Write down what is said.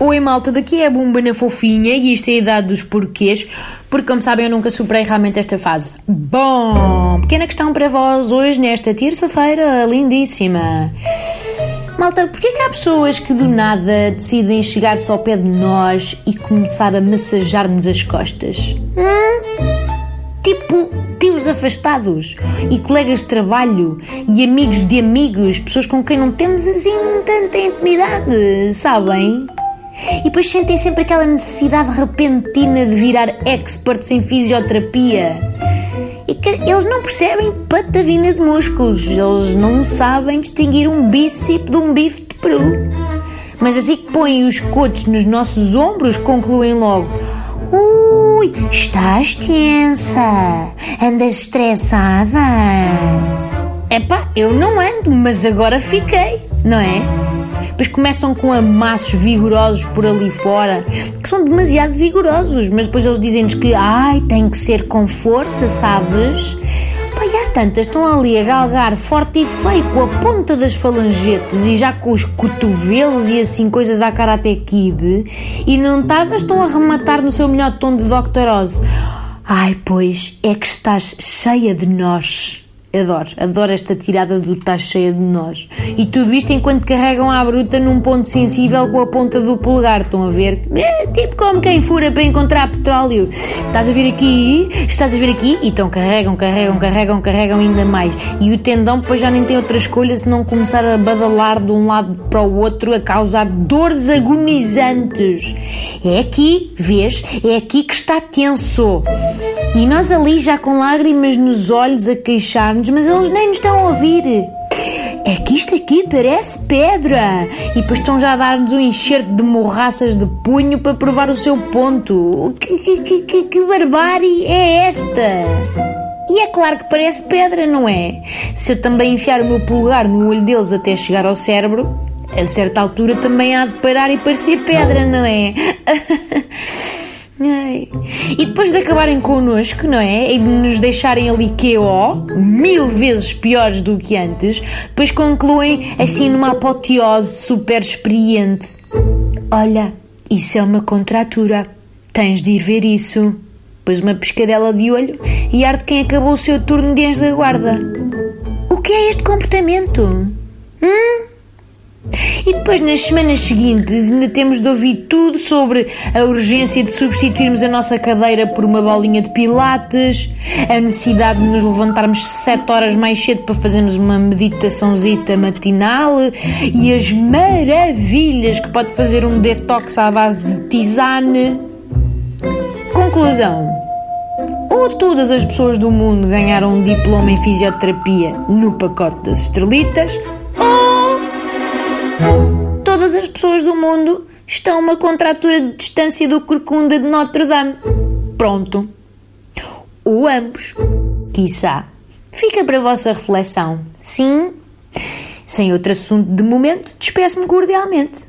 Oi malta, daqui é a Bumba na Fofinha e isto é a idade dos porquês, porque como sabem eu nunca superei realmente esta fase. Bom, pequena questão para vós hoje nesta terça-feira lindíssima. Malta, porquê que há pessoas que do nada decidem chegar-se ao pé de nós e começar a massajar-nos as costas? Hum? Tipo tios afastados e colegas de trabalho e amigos de amigos, pessoas com quem não temos assim tanta intimidade, sabem? E depois sentem sempre aquela necessidade repentina de virar experts em fisioterapia. E que eles não percebem patavina de músculos, eles não sabem distinguir um bíceps de um bife de peru. Mas assim que põem os cotos nos nossos ombros, concluem logo: Ui, estás tensa, andas estressada. Epá, eu não ando, mas agora fiquei, não é? Depois começam com amassos vigorosos por ali fora, que são demasiado vigorosos, mas depois eles dizem-nos que, ai, tem que ser com força, sabes? Pá, e às tantas estão ali a galgar forte e feio com a ponta das falangetes e já com os cotovelos e assim coisas à Karate Kid e não tardas estão a rematar no seu melhor tom de Dr. Oz. Ai, pois, é que estás cheia de nós. Adoro, adoro esta tirada do tá cheia de nós. E tudo isto enquanto carregam a bruta num ponto sensível com a ponta do polegar. Estão a ver? É tipo como quem fura para encontrar petróleo. Estás a ver aqui? Estás a ver aqui? Então carregam, carregam, carregam, carregam ainda mais. E o tendão depois já nem tem outra escolha se não começar a badalar de um lado para o outro a causar dores agonizantes. É aqui, vês? É aqui que está tenso. E nós ali já com lágrimas nos olhos a queixar-nos, mas eles nem nos estão a ouvir. É que isto aqui parece pedra! E depois estão já a dar-nos um enxerto de morraças de punho para provar o seu ponto. Que, que, que, que barbárie é esta? E é claro que parece pedra, não é? Se eu também enfiar o meu polegar no olho deles até chegar ao cérebro, a certa altura também há de parar e parecer pedra, não é? Ai. E depois de acabarem connosco, não é? E de nos deixarem ali QO, mil vezes piores do que antes, depois concluem assim numa apoteose super experiente. Olha, isso é uma contratura. Tens de ir ver isso. Depois uma pescadela de olho e ar de quem acabou o seu turno de anjo da guarda. O que é este comportamento? Hum? Depois, nas semanas seguintes, ainda temos de ouvir tudo sobre a urgência de substituirmos a nossa cadeira por uma bolinha de pilates, a necessidade de nos levantarmos 7 horas mais cedo para fazermos uma meditaçãozita matinal e as maravilhas que pode fazer um detox à base de tisane. Conclusão. Ou todas as pessoas do mundo ganharam um diploma em fisioterapia no pacote das estrelitas, Todas as pessoas do mundo estão uma contratura de distância do Corcunda de Notre Dame. Pronto. Ou ambos. Quiçá. Fica para a vossa reflexão. Sim? Sem outro assunto de momento, despeço-me cordialmente.